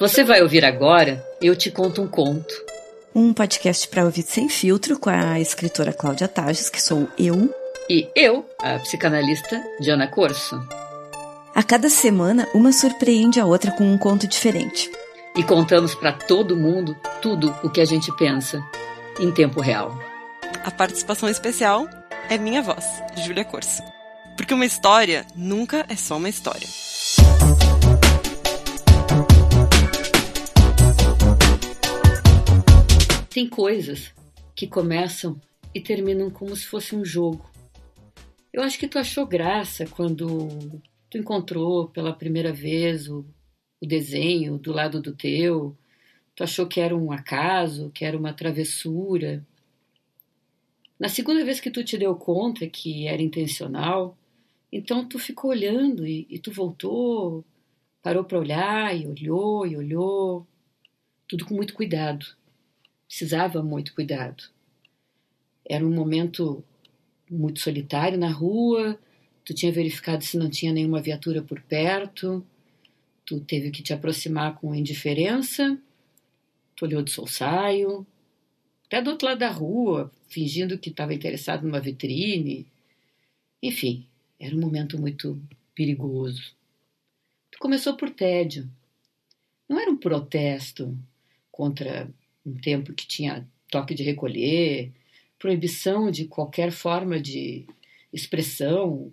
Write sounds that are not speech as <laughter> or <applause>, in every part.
Você vai ouvir agora Eu Te Conto um Conto. Um podcast para ouvir sem filtro com a escritora Cláudia Tages, que sou eu. E eu, a psicanalista Diana Corso. A cada semana, uma surpreende a outra com um conto diferente. E contamos para todo mundo tudo o que a gente pensa, em tempo real. A participação especial é minha voz, Júlia Corso. Porque uma história nunca é só uma história. Tem coisas que começam e terminam como se fosse um jogo. Eu acho que tu achou graça quando tu encontrou pela primeira vez o, o desenho do lado do teu. Tu achou que era um acaso, que era uma travessura. Na segunda vez que tu te deu conta que era intencional, então tu ficou olhando e, e tu voltou, parou para olhar e olhou e olhou, tudo com muito cuidado precisava muito cuidado. Era um momento muito solitário na rua, tu tinha verificado se não tinha nenhuma viatura por perto, tu teve que te aproximar com indiferença, tu olhou de solsaio, até do outro lado da rua, fingindo que estava interessado numa vitrine. Enfim, era um momento muito perigoso. Tu começou por tédio. Não era um protesto contra um tempo que tinha toque de recolher, proibição de qualquer forma de expressão,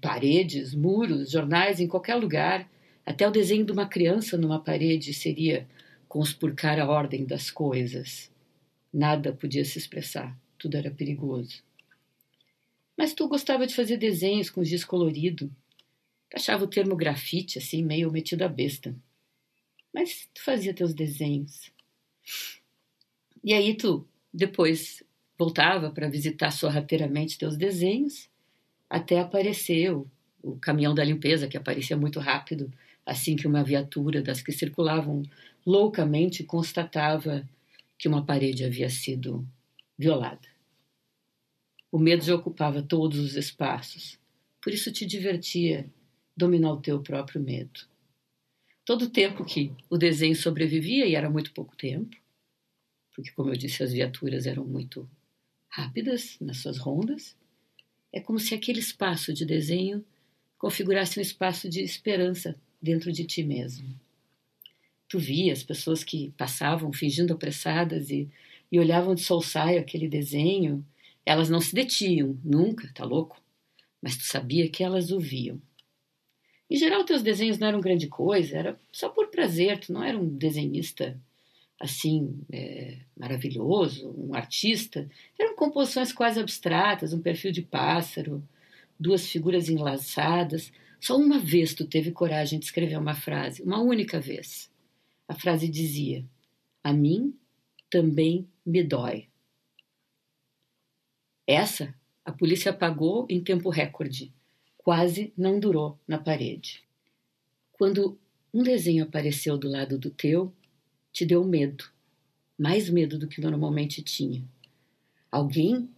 paredes, muros, jornais, em qualquer lugar. Até o desenho de uma criança numa parede seria conspurcar a ordem das coisas. Nada podia se expressar, tudo era perigoso. Mas tu gostava de fazer desenhos com giz colorido. Achava o termo grafite assim meio metido a besta. Mas tu fazia teus desenhos. E aí tu depois voltava para visitar sorrateiramente teus desenhos, até aparecer o, o caminhão da limpeza, que aparecia muito rápido, assim que uma viatura das que circulavam loucamente constatava que uma parede havia sido violada. O medo já ocupava todos os espaços, por isso te divertia dominar o teu próprio medo todo o tempo que o desenho sobrevivia, e era muito pouco tempo, porque, como eu disse, as viaturas eram muito rápidas nas suas rondas, é como se aquele espaço de desenho configurasse um espaço de esperança dentro de ti mesmo. Tu via as pessoas que passavam fingindo apressadas e, e olhavam de solsaio aquele desenho, elas não se detiam, nunca, tá louco? Mas tu sabia que elas o viam. Em geral, teus desenhos não eram grande coisa, era só por prazer, tu não era um desenhista assim é, maravilhoso, um artista. Eram composições quase abstratas, um perfil de pássaro, duas figuras enlaçadas. Só uma vez tu teve coragem de escrever uma frase, uma única vez. A frase dizia: A mim também me dói. Essa a polícia apagou em tempo recorde quase não durou na parede. Quando um desenho apareceu do lado do teu, te deu medo, mais medo do que normalmente tinha. Alguém,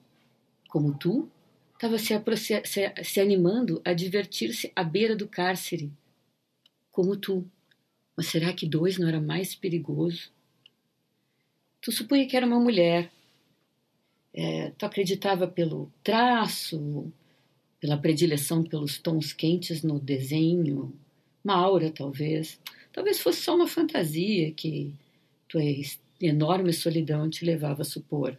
como tu, estava se, se, se animando a divertir-se à beira do cárcere, como tu. Mas será que dois não era mais perigoso? Tu supunha que era uma mulher. É, tu acreditava pelo traço, pela predileção pelos tons quentes no desenho, uma aura talvez. Talvez fosse só uma fantasia que tua enorme solidão te levava a supor.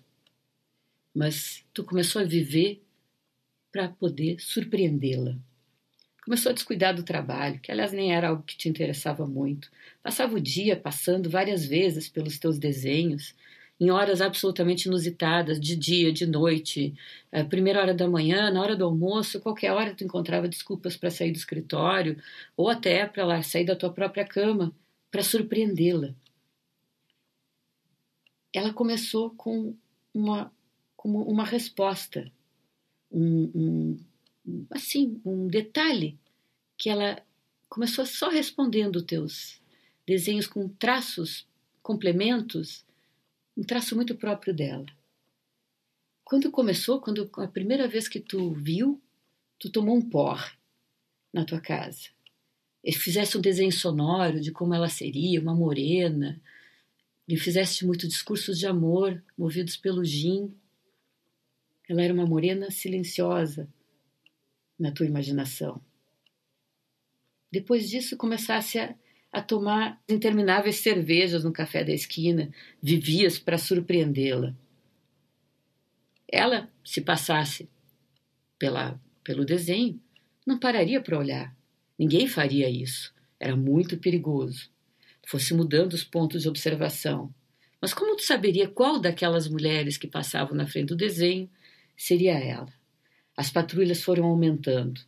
Mas tu começou a viver para poder surpreendê-la. Começou a descuidar do trabalho, que aliás nem era algo que te interessava muito. Passava o dia passando várias vezes pelos teus desenhos, em horas absolutamente inusitadas, de dia, de noite, é, primeira hora da manhã, na hora do almoço, qualquer hora tu encontrava desculpas para sair do escritório ou até para lá sair da tua própria cama para surpreendê-la. Ela começou com uma, com uma resposta, um, um, assim, um detalhe que ela começou só respondendo teus desenhos com traços, complementos um traço muito próprio dela. Quando começou, quando a primeira vez que tu viu, tu tomou um por na tua casa. fizesse um desenho sonoro de como ela seria, uma morena, e fizesse muito discursos de amor movidos pelo gin. Ela era uma morena silenciosa na tua imaginação. Depois disso, começasse a, a tomar intermináveis cervejas no café da esquina, vivias para surpreendê-la. Ela, se passasse pela, pelo desenho, não pararia para olhar. Ninguém faria isso. Era muito perigoso. Fosse mudando os pontos de observação. Mas como tu saberia qual daquelas mulheres que passavam na frente do desenho seria ela? As patrulhas foram aumentando.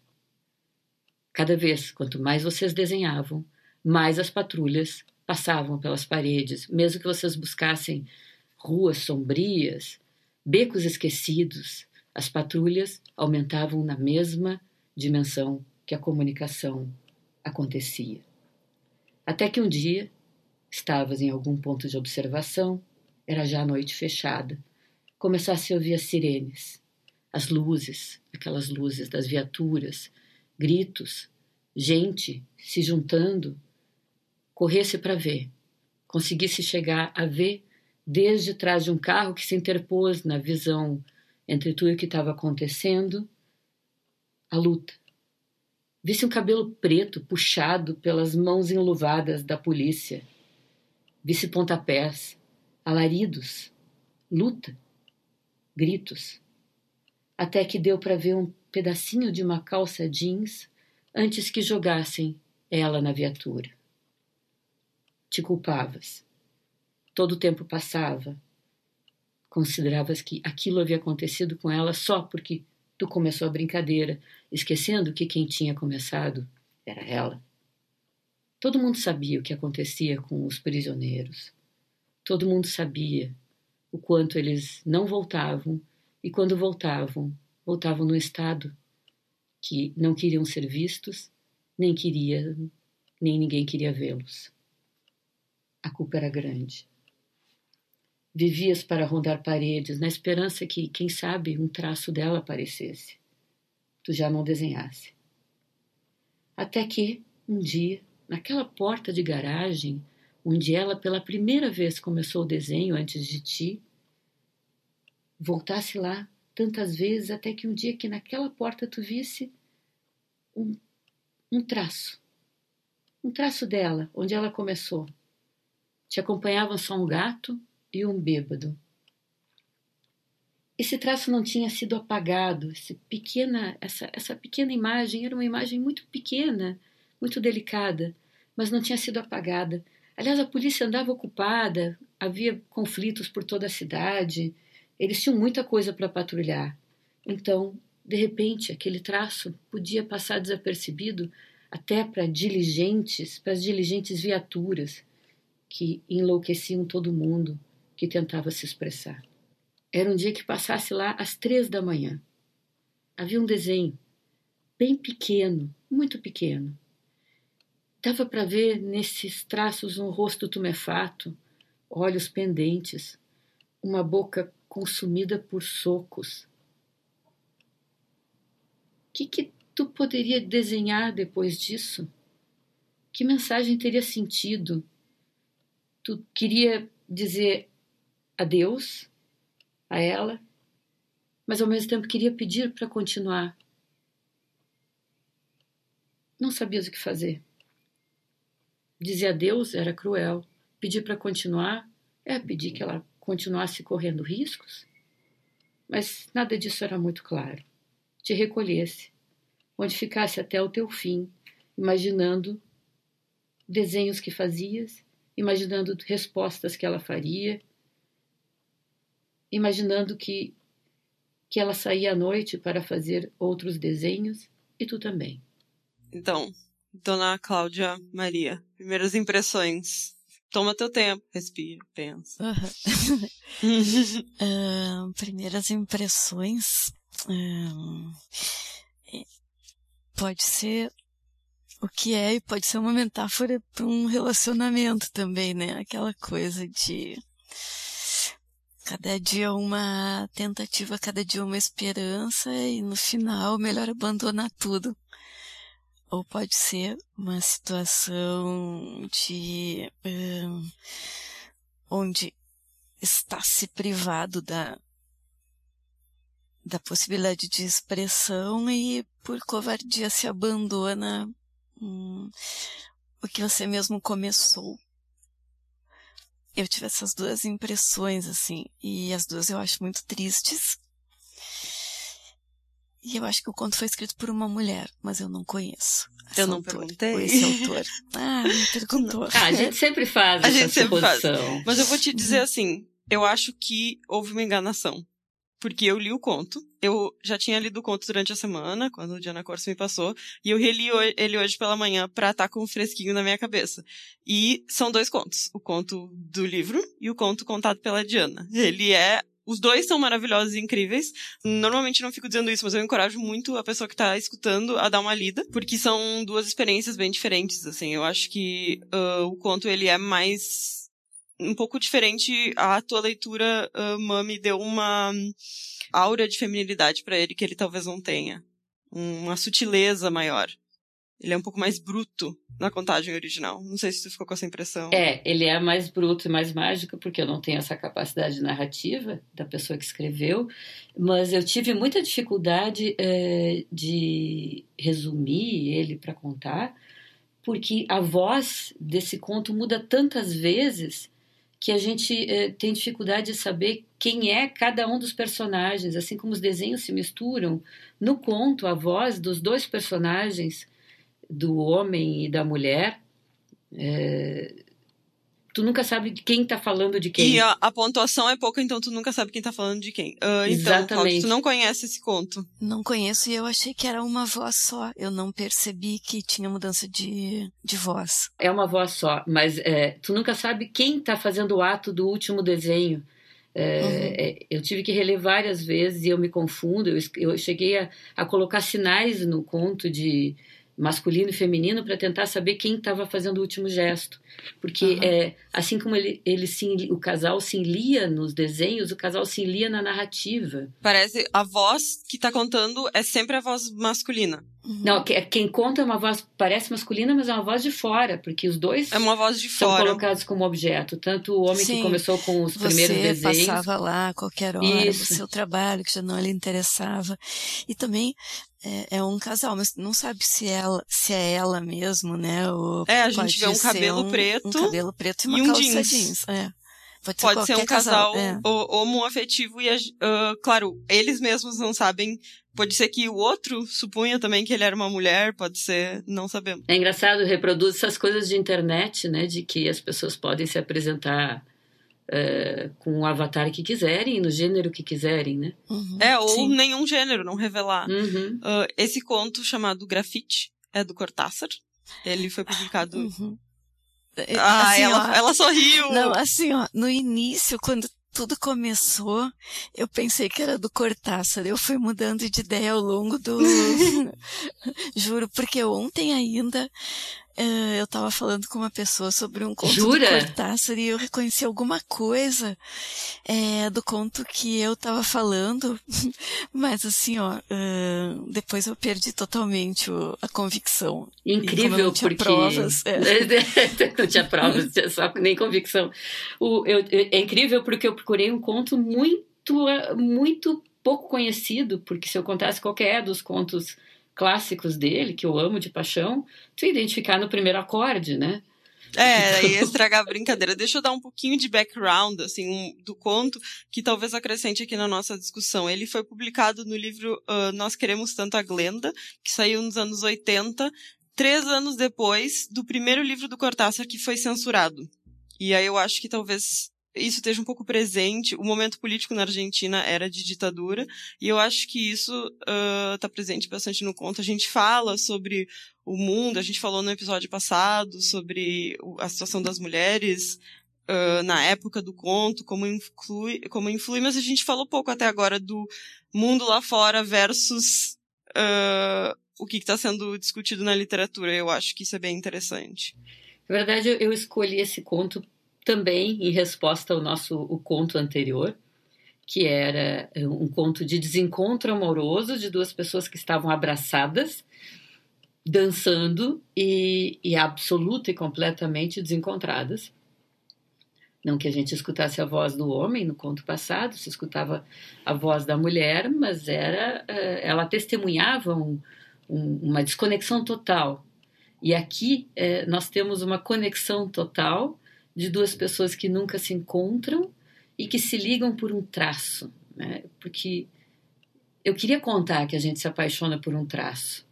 Cada vez, quanto mais vocês desenhavam, mais as patrulhas passavam pelas paredes, mesmo que vocês buscassem ruas sombrias, becos esquecidos, as patrulhas aumentavam na mesma dimensão que a comunicação acontecia. Até que um dia, estavas em algum ponto de observação, era já noite fechada, começasse a ouvir as sirenes, as luzes, aquelas luzes das viaturas, gritos, gente se juntando, corresse para ver, conseguisse chegar a ver desde trás de um carro que se interpôs na visão entre tudo o que estava acontecendo, a luta. Visse um cabelo preto puxado pelas mãos enluvadas da polícia. Visse pontapés, alaridos, luta, gritos. Até que deu para ver um pedacinho de uma calça jeans antes que jogassem ela na viatura. Te culpavas. Todo o tempo passava. Consideravas que aquilo havia acontecido com ela só porque tu começou a brincadeira, esquecendo que quem tinha começado era ela. Todo mundo sabia o que acontecia com os prisioneiros. Todo mundo sabia o quanto eles não voltavam e quando voltavam, voltavam no estado que não queriam ser vistos, nem queria, nem ninguém queria vê-los. A culpa era grande. Vivias para rondar paredes, na esperança que, quem sabe, um traço dela aparecesse. Tu já não desenhasse. Até que, um dia, naquela porta de garagem, onde ela pela primeira vez começou o desenho antes de ti, voltasse lá tantas vezes até que um dia que naquela porta tu visse um, um traço. Um traço dela, onde ela começou. Te acompanhavam só um gato e um bêbado. Esse traço não tinha sido apagado. Pequena, essa, essa pequena imagem era uma imagem muito pequena, muito delicada, mas não tinha sido apagada. Aliás, a polícia andava ocupada, havia conflitos por toda a cidade. Eles tinham muita coisa para patrulhar. Então, de repente, aquele traço podia passar desapercebido até para diligentes, para as diligentes viaturas que enlouqueciam todo mundo que tentava se expressar. Era um dia que passasse lá às três da manhã. Havia um desenho, bem pequeno, muito pequeno. Dava para ver nesses traços um rosto tumefato, olhos pendentes, uma boca consumida por socos. O que, que tu poderia desenhar depois disso? Que mensagem teria sentido? Tu queria dizer adeus a ela, mas ao mesmo tempo queria pedir para continuar. Não sabias o que fazer. Dizer adeus era cruel. Pedir para continuar é pedir que ela continuasse correndo riscos? Mas nada disso era muito claro. Te recolhesse, onde ficasse até o teu fim, imaginando desenhos que fazias, imaginando respostas que ela faria, imaginando que que ela saía à noite para fazer outros desenhos e tu também. Então, Dona Cláudia Maria, primeiras impressões Toma teu tempo, respira, pensa. Uhum. uh, <laughs> primeiras impressões. Uh, pode ser o que é e pode ser uma metáfora para um relacionamento também, né? Aquela coisa de cada dia uma tentativa, cada dia uma esperança e no final melhor abandonar tudo. ou pode ser uma situação de um, onde está se privado da da possibilidade de expressão e por covardia se abandona hum, o que você mesmo começou. Eu tive essas duas impressões, assim, e as duas eu acho muito tristes. E eu acho que o conto foi escrito por uma mulher, mas eu não conheço. Eu não autor, perguntei. Esse autor. <laughs> Ah, me perguntou. Ah, a gente sempre faz <laughs> a essa gente sempre faz. Mas eu vou te dizer assim, eu acho que houve uma enganação porque eu li o conto. Eu já tinha lido o conto durante a semana, quando o Diana Corso me passou, e eu reli ele hoje pela manhã pra estar tá com um fresquinho na minha cabeça. E são dois contos, o conto do livro e o conto contado pela Diana. Ele é os dois são maravilhosos e incríveis. Normalmente não fico dizendo isso, mas eu encorajo muito a pessoa que tá escutando a dar uma lida, porque são duas experiências bem diferentes, assim. Eu acho que uh, o conto, ele é mais um pouco diferente. A tua leitura, uh, Mami, deu uma aura de feminilidade para ele que ele talvez não tenha. Uma sutileza maior. Ele é um pouco mais bruto na contagem original. Não sei se tu ficou com essa impressão. É, ele é mais bruto e mais mágico porque eu não tenho essa capacidade narrativa da pessoa que escreveu, mas eu tive muita dificuldade é, de resumir ele para contar, porque a voz desse conto muda tantas vezes que a gente eh, tem dificuldade de saber quem é cada um dos personagens, assim como os desenhos se misturam. No conto, a voz dos dois personagens, do homem e da mulher, é, tu nunca sabe de quem tá falando de quem. E a, a, pontuação é pouca, então tu nunca sabe quem tá falando de quem. Uh, então, Exatamente. Cláudio, tu não conhece esse conto? Não conheço e eu achei que era uma voz só. Eu não percebi que tinha mudança de, de voz. É uma voz só, mas é, tu nunca sabe quem tá fazendo o ato do último desenho. É, uhum. é, eu tive que reler várias vezes e eu me confundo. Eu, eu cheguei a, a colocar sinais no conto de masculino e feminino para tentar saber quem estava fazendo o último gesto. Porque uhum. é, assim como ele, ele se, o casal se enlia nos desenhos, o casal se enlia na narrativa. Parece a voz que está contando é sempre a voz masculina. Uhum. Não, quem conta é uma voz, parece masculina, mas é uma voz de fora, porque os dois é uma voz de são fora. colocados como objeto. Tanto o homem Sim, que começou com os primeiros desenhos. Você passava lá a qualquer hora, Isso. o seu trabalho que já não lhe interessava. E também é, é, um casal, mas não sabe se ela se é ela mesmo, né? Ou é, a gente vê um cabelo um, preto, um cabelo preto e uma e um calça jeans. jeans. É. Pode ser, Pode ser um casal, casal é. homoafetivo e, uh, claro, eles mesmos não sabem. Pode ser que o outro supunha também que ele era uma mulher, pode ser, não sabemos. É engraçado, reproduz essas coisas de internet, né? De que as pessoas podem se apresentar uh, com o avatar que quiserem, no gênero que quiserem, né? Uhum, é, ou sim. nenhum gênero, não revelar. Uhum. Uh, esse conto chamado Grafite é do Cortázar. Ele foi publicado. Uhum. É, ah, assim, ela, ó, ela sorriu! Não, assim, ó, no início, quando tudo começou, eu pensei que era do Cortázar. Eu fui mudando de ideia ao longo do. <laughs> <laughs> Juro, porque ontem ainda uh, eu estava falando com uma pessoa sobre um conto Jura? do Cortázar e eu reconheci alguma coisa é, do conto que eu estava falando, <laughs> mas assim, ó, uh, depois eu perdi totalmente o, a convicção. Incrível, não tinha porque... provas. É. <laughs> não tinha provas, só nem convicção. O, eu, é incrível porque eu procurei um conto muito, muito pouco conhecido, porque se eu contasse qualquer dos contos clássicos dele, que eu amo de paixão, tu identificar no primeiro acorde, né? É, ia <laughs> estragar a brincadeira. Deixa eu dar um pouquinho de background, assim, um, do conto, que talvez acrescente aqui na nossa discussão. Ele foi publicado no livro uh, Nós Queremos Tanto a Glenda, que saiu nos anos 80, três anos depois do primeiro livro do Cortázar que foi censurado. E aí eu acho que talvez isso esteja um pouco presente. O momento político na Argentina era de ditadura, e eu acho que isso está uh, presente bastante no conto. A gente fala sobre o mundo, a gente falou no episódio passado sobre a situação das mulheres uh, na época do conto, como influi, como influi, mas a gente falou pouco até agora do mundo lá fora versus uh, o que está sendo discutido na literatura. Eu acho que isso é bem interessante. Na verdade, eu escolhi esse conto também em resposta ao nosso o conto anterior, que era um conto de desencontro amoroso de duas pessoas que estavam abraçadas dançando e, e absoluta e completamente desencontradas. Não que a gente escutasse a voz do homem no conto passado, se escutava a voz da mulher, mas era eh, ela testemunhava um, um, uma desconexão total. E aqui é, nós temos uma conexão total de duas pessoas que nunca se encontram e que se ligam por um traço, né? Porque eu queria contar que a gente se apaixona por um traço,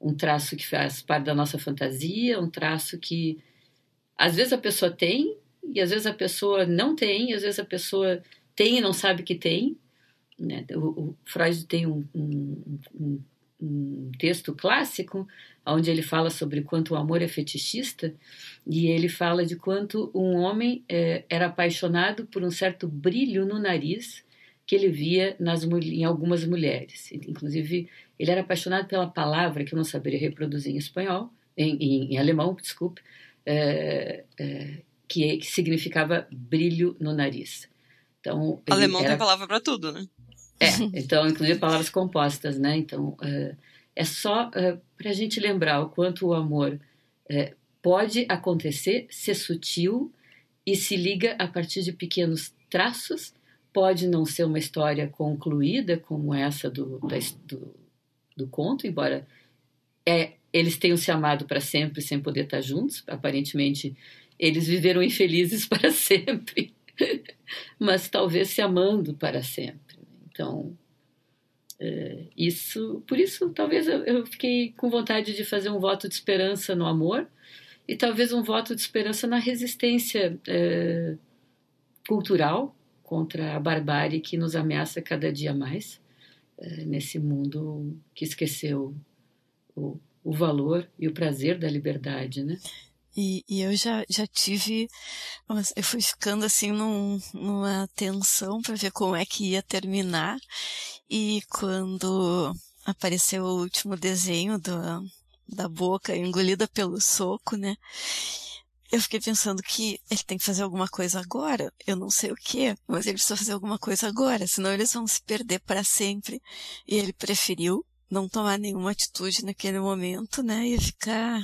um traço que faz parte da nossa fantasia, um traço que às vezes a pessoa tem e às vezes a pessoa não tem, às vezes a pessoa tem e não sabe que tem. Né? O, o Freud tem um, um, um, um texto clássico onde ele fala sobre quanto o amor é fetichista e ele fala de quanto um homem é, era apaixonado por um certo brilho no nariz que ele via nas, em algumas mulheres. Inclusive, ele era apaixonado pela palavra que eu não saberia reproduzir em espanhol, em, em, em alemão, desculpe, é, é, que, que, significava brilho no nariz. Então, alemão era... tem palavra para tudo, né? É, <laughs> então, inclusive palavras compostas, né? Então, uh, é só eh, para a gente lembrar o quanto o amor uh, pode acontecer, ser sutil e se liga a partir de pequenos traços. Pode não ser uma história concluída como essa do, da, do, do conto, embora é, eles tenham se amado para sempre sem poder estar juntos. Aparentemente, eles viveram infelizes <laughs> para sempre, mas talvez se amando para sempre. Então, é, isso, por isso, talvez eu, eu, fiquei com vontade de fazer um voto de esperança no amor e talvez um voto de esperança na resistência é, cultural contra a barbárie que nos ameaça cada dia mais é, nesse mundo que esqueceu o, o valor e o prazer da liberdade, né? E, e, eu já, já tive, eu fui ficando assim num, numa tensão para ver como é que ia terminar. E quando apareceu o último desenho do, da boca engolida pelo soco, né? Eu fiquei pensando que ele tem que fazer alguma coisa agora. Eu não sei o que, mas ele precisa fazer alguma coisa agora, senão eles vão se perder para sempre. E ele preferiu não tomar nenhuma atitude naquele momento, né? E ficar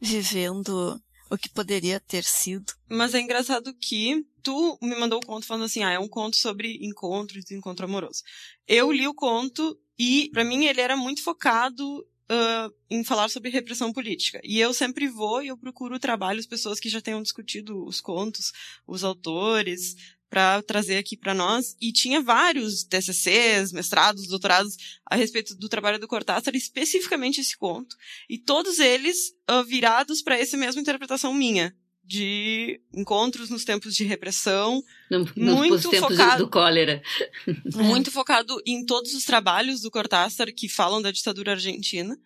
vivendo o que poderia ter sido. Mas é engraçado que tu me mandou o conto falando assim, ah, é um conto sobre encontros e encontro amoroso. Eu li o conto e, para mim, ele era muito focado uh, em falar sobre repressão política. E eu sempre vou e eu procuro trabalhos, pessoas que já tenham discutido os contos, os autores, para trazer aqui para nós. E tinha vários TCCs, mestrados, doutorados a respeito do trabalho do Cortázar, especificamente esse conto. E todos eles uh, virados para essa mesma interpretação minha. De encontros nos tempos de repressão. No, muito focado, do cólera. <laughs> Muito focado em todos os trabalhos do Cortázar que falam da ditadura argentina.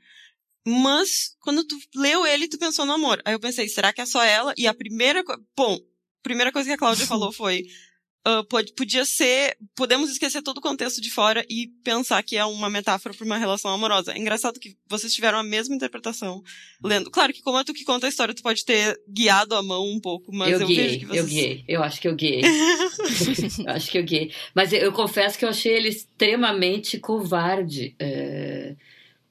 Mas, quando tu leu ele, tu pensou no amor. Aí eu pensei, será que é só ela? E a primeira. Bom, a primeira coisa que a Cláudia falou foi: <laughs> uh, pode, podia ser. Podemos esquecer todo o contexto de fora e pensar que é uma metáfora para uma relação amorosa. É engraçado que vocês tiveram a mesma interpretação lendo. Claro que, como é tu que conta a história, tu pode ter guiado a mão um pouco, mas eu, eu guiei, vejo que vocês. Eu guiei, eu acho que eu guiei. <laughs> <laughs> eu acho que eu guiei. Mas eu, eu, confesso que eu achei ele extremamente covarde. É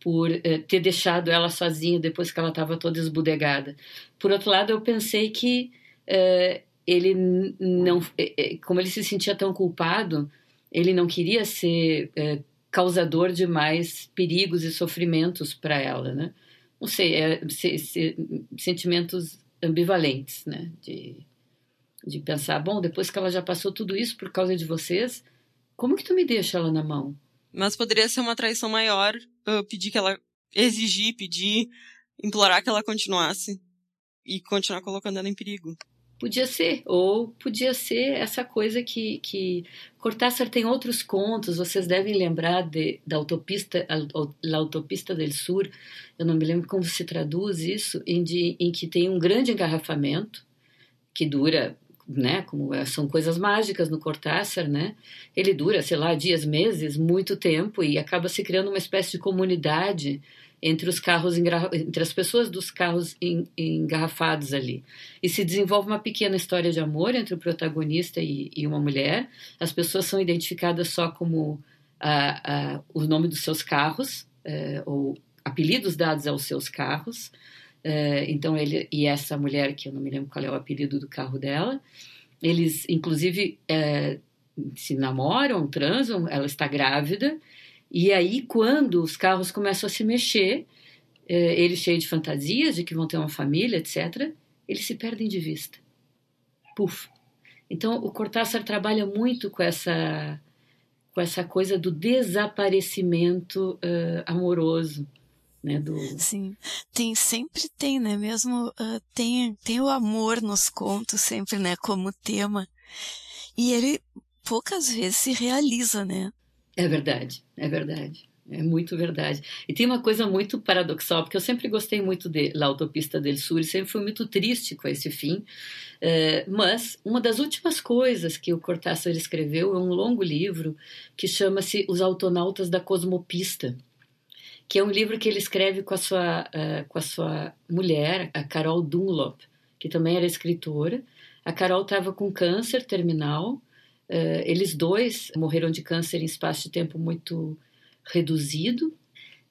por eh, ter deixado ela sozinha depois que ela estava toda esbudegada. Por outro lado, eu pensei que eh, ele não, é, é, como ele se sentia tão culpado, ele não queria ser é, causador de mais perigos e sofrimentos para ela, né? Não sei, é, se, se, sentimentos ambivalentes, né? De, de pensar, bom, depois que ela já passou tudo isso por causa de vocês, como que tu me deixa ela na mão? Mas poderia ser uma traição maior pedir que ela exigir, pedir, implorar que ela continuasse e continuar colocando ela em perigo. Podia ser, ou podia ser essa coisa que, que Cortázar tem outros contos, vocês devem lembrar de, da autopista, a, autopista del Sur, eu não me lembro como se traduz isso, em, de, em que tem um grande engarrafamento, que dura, né, como é, são coisas mágicas no Cortázar, né, ele dura, sei lá, dias, meses, muito tempo, e acaba se criando uma espécie de comunidade entre os carros entre as pessoas dos carros engarrafados ali. E se desenvolve uma pequena história de amor entre o protagonista e, e uma mulher. As pessoas são identificadas só como o nome dos seus carros é, ou apelidos dados aos seus carros. É, então ele e essa mulher que eu não me lembro qual é o apelido do carro dela, eles inclusive é, se namoram, transam, ela está grávida e aí quando os carros começam a se mexer, é, eles cheios de fantasias de que vão ter uma família, etc., eles se perdem de vista. Puf. Então o Cortázar trabalha muito com essa com essa coisa do desaparecimento uh, amoroso. Né, do... Sim, tem sempre tem, né? Mesmo uh, tem tem o amor nos contos sempre, né? Como tema e ele poucas vezes se realiza, né? É verdade, é verdade. É muito verdade. E tem uma coisa muito paradoxal, porque eu sempre gostei muito de La Autopista del Sur e sempre fui muito triste com esse fim. É, mas uma das últimas coisas que o Cortázar escreveu é um longo livro que chama-se Os Autonautas da Cosmopista, que é um livro que ele escreve com a sua, uh, com a sua mulher, a Carol Dunlop, que também era escritora. A Carol estava com câncer terminal. Uh, eles dois morreram de câncer em espaço de tempo muito reduzido.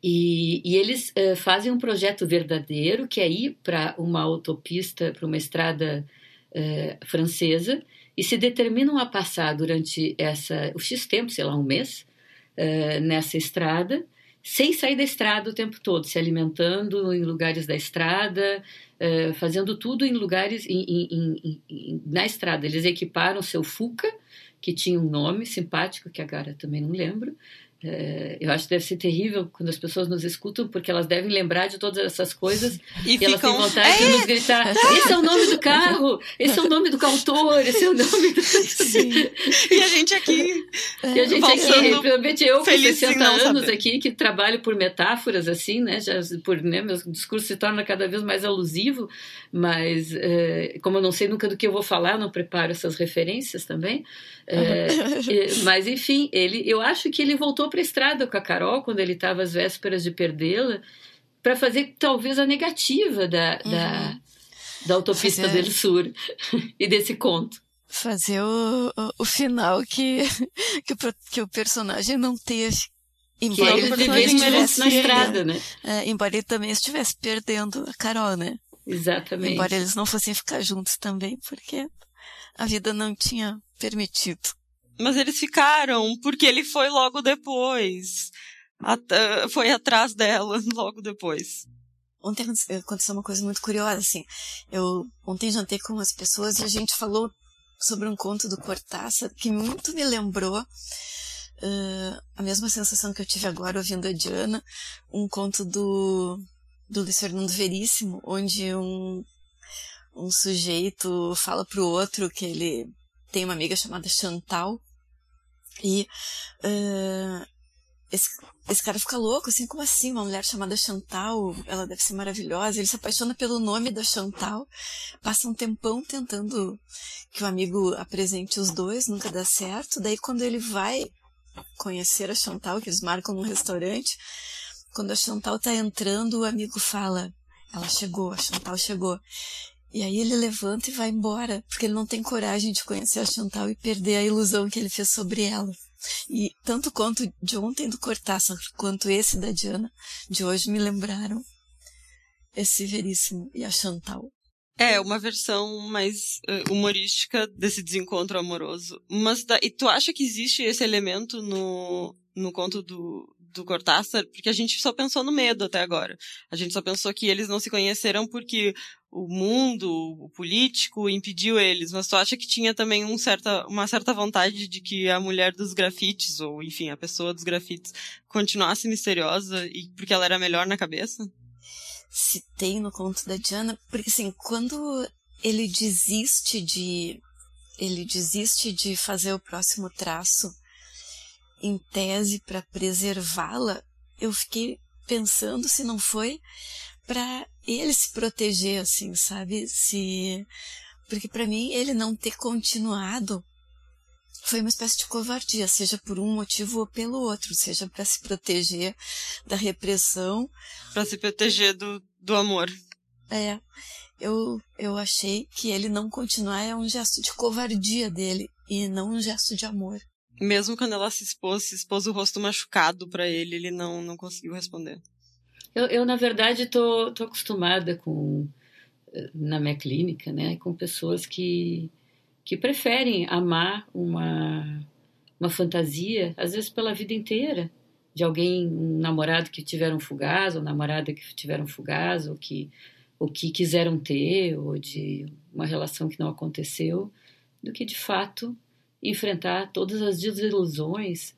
E, e eles uh, fazem um projeto verdadeiro, que é ir para uma autopista, para uma estrada uh, francesa, e se determinam a passar durante essa, o X tempo, sei lá, um mês, nessa estrada, sem sair da estrada o tempo todo, se alimentando em lugares da estrada, fazendo tudo em lugares em, em, em, na estrada. Eles equiparam seu Fuca, que tinha um nome simpático, que agora também não lembro, é, eu acho que deve ser terrível quando as pessoas nos escutam, porque elas devem lembrar de todas essas coisas e, e elas têm vontade é, de nos gritar: esse é o nome do carro, esse é o nome do autor, esse é o nome do. <laughs> Sim. e a gente aqui. E a gente aqui, principalmente eu com 60 anos saber. aqui, que trabalho por metáforas, assim, né? Já por, né, meu discurso se torna cada vez mais alusivo, mas é, como eu não sei nunca do que eu vou falar, não preparo essas referências também. É, <laughs> mas enfim, ele, eu acho que ele voltou para a estrada com a Carol quando ele estava às vésperas de perdê-la para fazer talvez a negativa da, uhum. da, da autopista fazer... do Sul <laughs> e desse conto. Fazer o, o, o final que, <laughs> que, o, que o personagem não teve. Embora que ele estivesse na estrada, né? É, embora ele também estivesse perdendo a Carol, né? Exatamente. Embora eles não fossem ficar juntos também, porque a vida não tinha permitido. Mas eles ficaram, porque ele foi logo depois. At foi atrás dela <laughs> logo depois. Ontem aconteceu uma coisa muito curiosa, assim. Eu ontem jantei com umas pessoas e a gente falou sobre um conto do Cortázar que muito me lembrou uh, a mesma sensação que eu tive agora ouvindo a Diana, um conto do, do Luiz Fernando Veríssimo, onde um, um sujeito fala pro outro que ele tem uma amiga chamada Chantal e uh, esse, esse cara fica louco, assim, como assim? Uma mulher chamada Chantal, ela deve ser maravilhosa. Ele se apaixona pelo nome da Chantal, passa um tempão tentando que o amigo apresente os dois, nunca dá certo. Daí, quando ele vai conhecer a Chantal, que eles marcam num restaurante, quando a Chantal tá entrando, o amigo fala: Ela chegou, a Chantal chegou. E aí ele levanta e vai embora, porque ele não tem coragem de conhecer a Chantal e perder a ilusão que ele fez sobre ela. E tanto quanto de ontem do Cortázar, quanto esse da Diana, de hoje me lembraram esse Veríssimo e a Chantal. É, uma versão mais uh, humorística desse desencontro amoroso. Mas da, e tu acha que existe esse elemento no, no conto do, do Cortázar? Porque a gente só pensou no medo até agora. A gente só pensou que eles não se conheceram porque o mundo, o político impediu eles, mas tu acha que tinha também um certa, uma certa vontade de que a mulher dos grafites, ou enfim, a pessoa dos grafites, continuasse misteriosa e porque ela era melhor na cabeça? Se tem no conto da Diana, porque assim, quando ele desiste de ele desiste de fazer o próximo traço em tese para preservá-la, eu fiquei pensando se não foi para ele se proteger, assim, sabe? Se porque para mim ele não ter continuado foi uma espécie de covardia, seja por um motivo ou pelo outro, seja para se proteger da repressão, para se proteger do, do amor. É, eu, eu achei que ele não continuar é um gesto de covardia dele e não um gesto de amor. Mesmo quando ela se expôs, se expôs o rosto machucado para ele, ele não, não conseguiu responder. Eu, eu na verdade, tô, tô acostumada com na minha clínica, né, com pessoas que que preferem amar uma uma fantasia, às vezes pela vida inteira, de alguém, um namorado que tiveram fugaz, ou namorada que tiveram fugaz, ou que o que quiseram ter, ou de uma relação que não aconteceu, do que de fato enfrentar todas as desilusões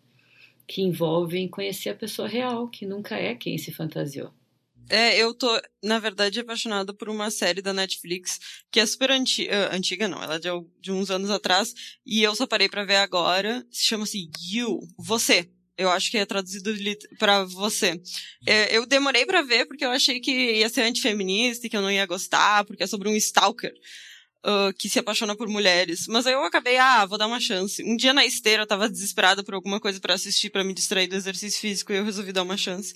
que envolvem conhecer a pessoa real, que nunca é quem se fantasiou. É, eu tô, na verdade, apaixonada por uma série da Netflix que é super anti uh, antiga, não, ela é de, de, uns anos atrás, e eu só parei pra ver agora, se chama-se You, Você. Eu acho que é traduzido para você. É, eu demorei para ver porque eu achei que ia ser antifeminista e que eu não ia gostar, porque é sobre um stalker. Uh, que se apaixona por mulheres. Mas aí eu acabei, ah, vou dar uma chance. Um dia na esteira eu tava desesperada por alguma coisa para assistir, para me distrair do exercício físico, e eu resolvi dar uma chance.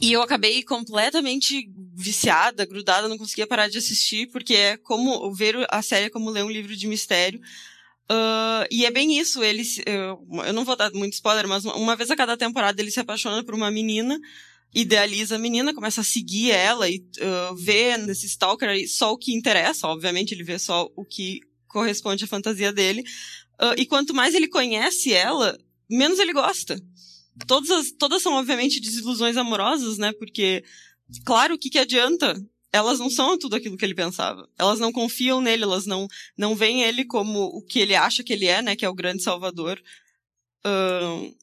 E eu acabei completamente viciada, grudada, não conseguia parar de assistir, porque é como ver a série é como ler um livro de mistério. Uh, e é bem isso, ele, uh, eu não vou dar muito spoiler, mas uma vez a cada temporada ele se apaixona por uma menina, idealiza a menina, começa a seguir ela e uh, vê nesse stalker aí só o que interessa, obviamente ele vê só o que corresponde à fantasia dele. Uh, e quanto mais ele conhece ela, menos ele gosta. Todas, as, todas são, obviamente, desilusões amorosas, né? Porque, claro, o que, que adianta? Elas não são tudo aquilo que ele pensava. Elas não confiam nele, elas não, não veem ele como o que ele acha que ele é, né? Que é o grande salvador. Uh,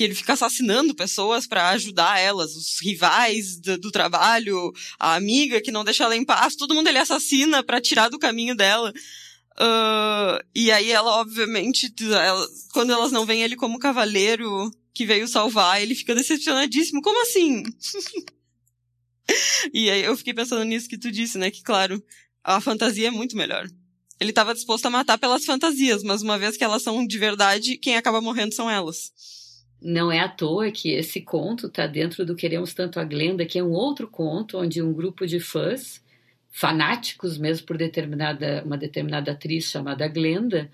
que ele fica assassinando pessoas para ajudar elas, os rivais do, do, trabalho, a amiga que não deixa ela em paz, todo mundo ele assassina para tirar do caminho dela. Uh, e aí ela, obviamente, ela, quando elas não veem ele como cavaleiro que veio salvar, ele fica decepcionadíssimo. Como assim? <laughs> e aí eu fiquei pensando nisso que tu disse, né? Que claro, a fantasia é muito melhor. Ele estava disposto a matar pelas fantasias, mas uma vez que elas são de verdade, quem acaba morrendo são elas. Não é à toa que esse conto está dentro do Queremos Tanto a Glenda, que é um outro conto onde um grupo de fãs, fanáticos mesmo por determinada, uma determinada atriz chamada Glenda,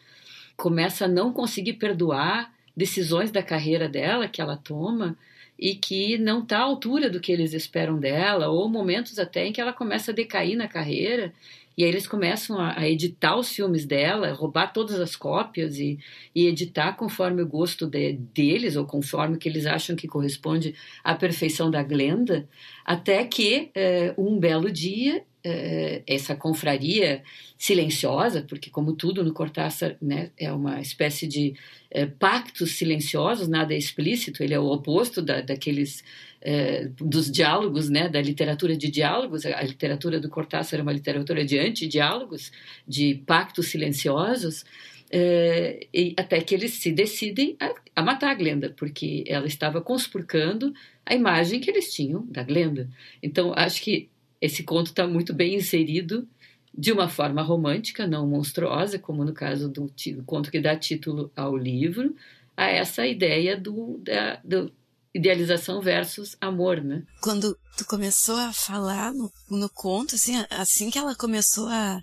começa a não conseguir perdoar decisões da carreira dela que ela toma e que não está à altura do que eles esperam dela, ou momentos até em que ela começa a decair na carreira e aí eles começam a, a, editar os filmes dela, roubar todas as cópias e, e editar conforme o gosto de, deles, ou conforme que eles acham que corresponde à perfeição da Glenda, até que é, um belo dia é, essa confraria silenciosa, porque como tudo no Cortázar né, é uma espécie de é, pactos silenciosos, nada é explícito, ele é o oposto da, daqueles é, dos diálogos, né, da literatura de diálogos. A literatura do Cortázar é uma literatura de anti-diálogos, de pactos silenciosos, é, e até que eles se decidem a, a, matar a Glenda, porque ela estava conspurcando a imagem que eles tinham da Glenda. Então, acho que esse conto está muito bem inserido de uma forma romântica, não monstruosa, como no caso do, do conto que dá título ao livro, a essa ideia do, da, do idealização versus amor, né? Quando tu começou a falar no, no conto, assim, assim que ela começou a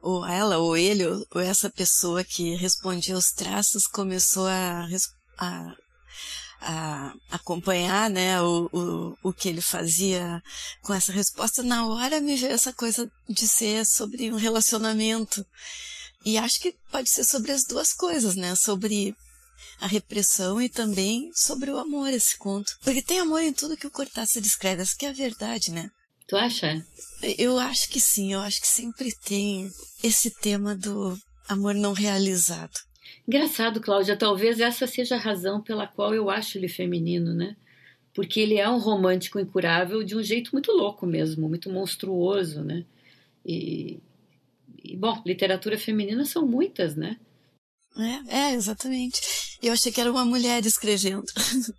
ou ela, ou ele, ou, ou essa pessoa que respondia os traços começou a, a, a acompanhar, né, o, o, o que ele fazia com essa resposta, na hora me veio essa coisa de ser sobre um relacionamento. E acho que pode ser sobre as duas coisas, né, sobre a repressão e também sobre o amor, esse conto. Porque tem amor em tudo que o Cortázar descreve, essa que é a verdade, né? Tu acha? Eu acho que sim, eu acho que sempre tem esse tema do amor não realizado. Engraçado, Cláudia, talvez essa seja a razão pela qual eu acho ele feminino, né? Porque ele é um romântico incurável de um jeito muito louco mesmo, muito monstruoso, né? E, e bom, literatura feminina são muitas, né? É, é, exatamente. Eu achei que era uma mulher escrevendo. <laughs>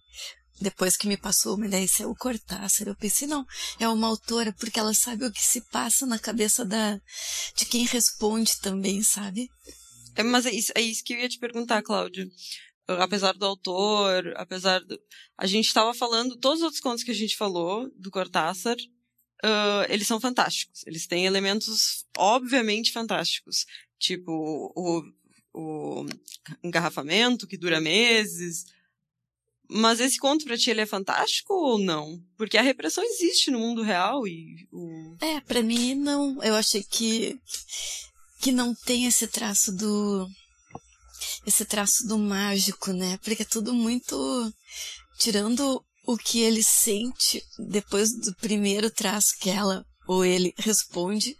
Depois que me passou uma ideia, isso é o Cortázar. Eu pensei, não, é uma autora, porque ela sabe o que se passa na cabeça da, de quem responde também, sabe? É, mas é isso, é isso que eu ia te perguntar, Cláudio. Apesar do autor, apesar do. A gente estava falando, todos os outros contos que a gente falou do Cortázar, uh, eles são fantásticos. Eles têm elementos, obviamente, fantásticos. Tipo, o, o engarrafamento que dura meses. Mas esse conto pra ti ele é fantástico ou não? Porque a repressão existe no mundo real e o. É, pra mim não. Eu achei que. que não tem esse traço do. esse traço do mágico, né? Porque é tudo muito. tirando o que ele sente depois do primeiro traço que ela ou ele responde,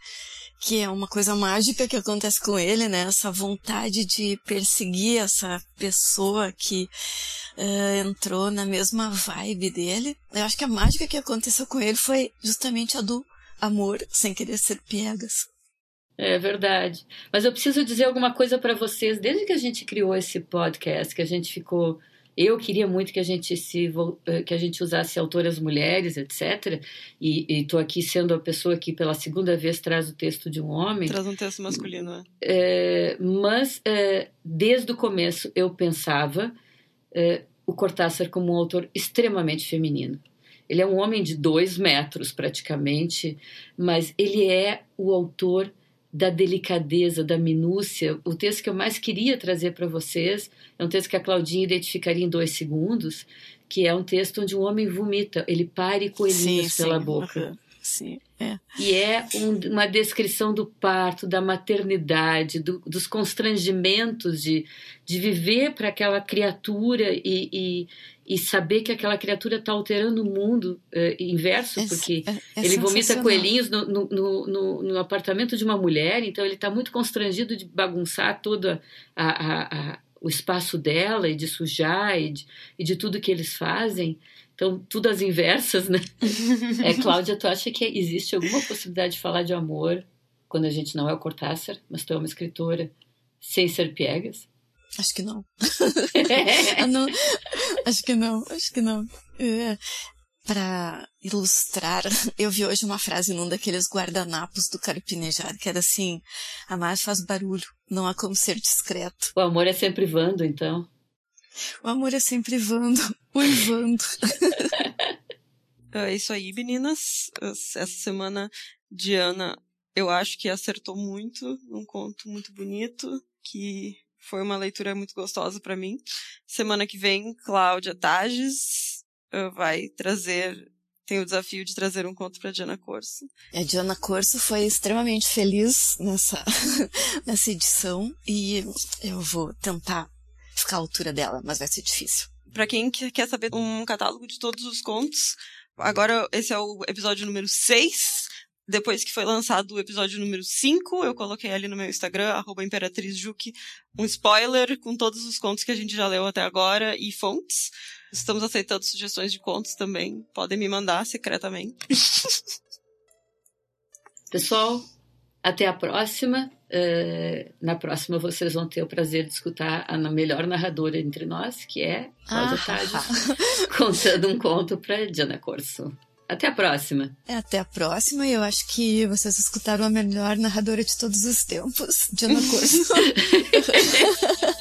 que é uma coisa mágica que acontece com ele, né? Essa vontade de perseguir essa pessoa que uh, entrou na mesma vibe dele. Eu acho que a mágica que aconteceu com ele foi justamente a do amor sem querer ser piegas. É verdade. Mas eu preciso dizer alguma coisa para vocês. Desde que a gente criou esse podcast, que a gente ficou eu queria muito que a gente se eh, que a gente usasse autoras mulheres, etc. E estou aqui sendo a pessoa que pela segunda vez traz o texto de um homem. Traz um texto masculino, né? É, mas é, desde o começo eu pensava é, o Cortázar como um autor extremamente feminino. Ele é um homem de dois metros praticamente, mas ele é o autor da delicadeza, da minúcia. O texto que eu mais queria trazer para vocês é um texto que a Claudinha identificaria em dois segundos, que é um texto onde um homem vomita, ele pare coelhinhos sim, pela sim, boca. Uhum, sim, é. E é um, uma descrição do parto, da maternidade, do, dos constrangimentos de, de viver para aquela criatura e, e, e, saber que aquela criatura está alterando o mundo inverso, é, porque é, é ele vomita coelhinhos no, no, no, no, apartamento de uma mulher, então ele está muito constrangido de bagunçar todo a, a, a, o espaço dela e de sujar e de, e de tudo que eles fazem. Então, tudo às inversas, né? <laughs> é, Cláudia, tu acha que existe alguma possibilidade de falar de amor quando a gente não é o Cortázar, mas tu é uma escritora, sem ser piegas? Acho que não. <laughs> <laughs> não. Acho que não, acho que não. É, para ilustrar, <laughs> eu vi hoje uma frase num daqueles guardanapos do Carpinejar, que era assim: amar faz barulho, não há como ser discreto. O amor é sempre vando, então. O amor é sempre Vando, <laughs> uivando. <laughs> é isso aí, meninas. Essa semana, Diana, eu acho que acertou muito num conto muito bonito, que foi uma leitura muito gostosa para mim. Semana que vem, Cláudia Tages uh, vai trazer tem o desafio de trazer um conto para Diana Corso. A Diana Corso foi extremamente feliz nessa, <laughs> nessa edição e eu vou tentar ficar à altura dela, mas vai ser difícil. Para quem quer saber um catálogo de todos os contos, agora esse é o episódio número 6. Depois que foi lançado o episódio número 5, eu coloquei ali no meu Instagram, arroba ImperatrizJuque, um spoiler com todos os contos que a gente já leu até agora e fontes. Estamos aceitando sugestões de contos também. Podem me mandar secretamente. <laughs> Pessoal, até a próxima. Uh, na próxima vocês vão ter o prazer de escutar a melhor narradora entre nós, que é Cláudia ah. <laughs> contando um conto para Diana Corso. Até a próxima. É, até a próxima. E eu acho que vocês escutaram a melhor narradora de todos os tempos, Diana Corso.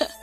<laughs>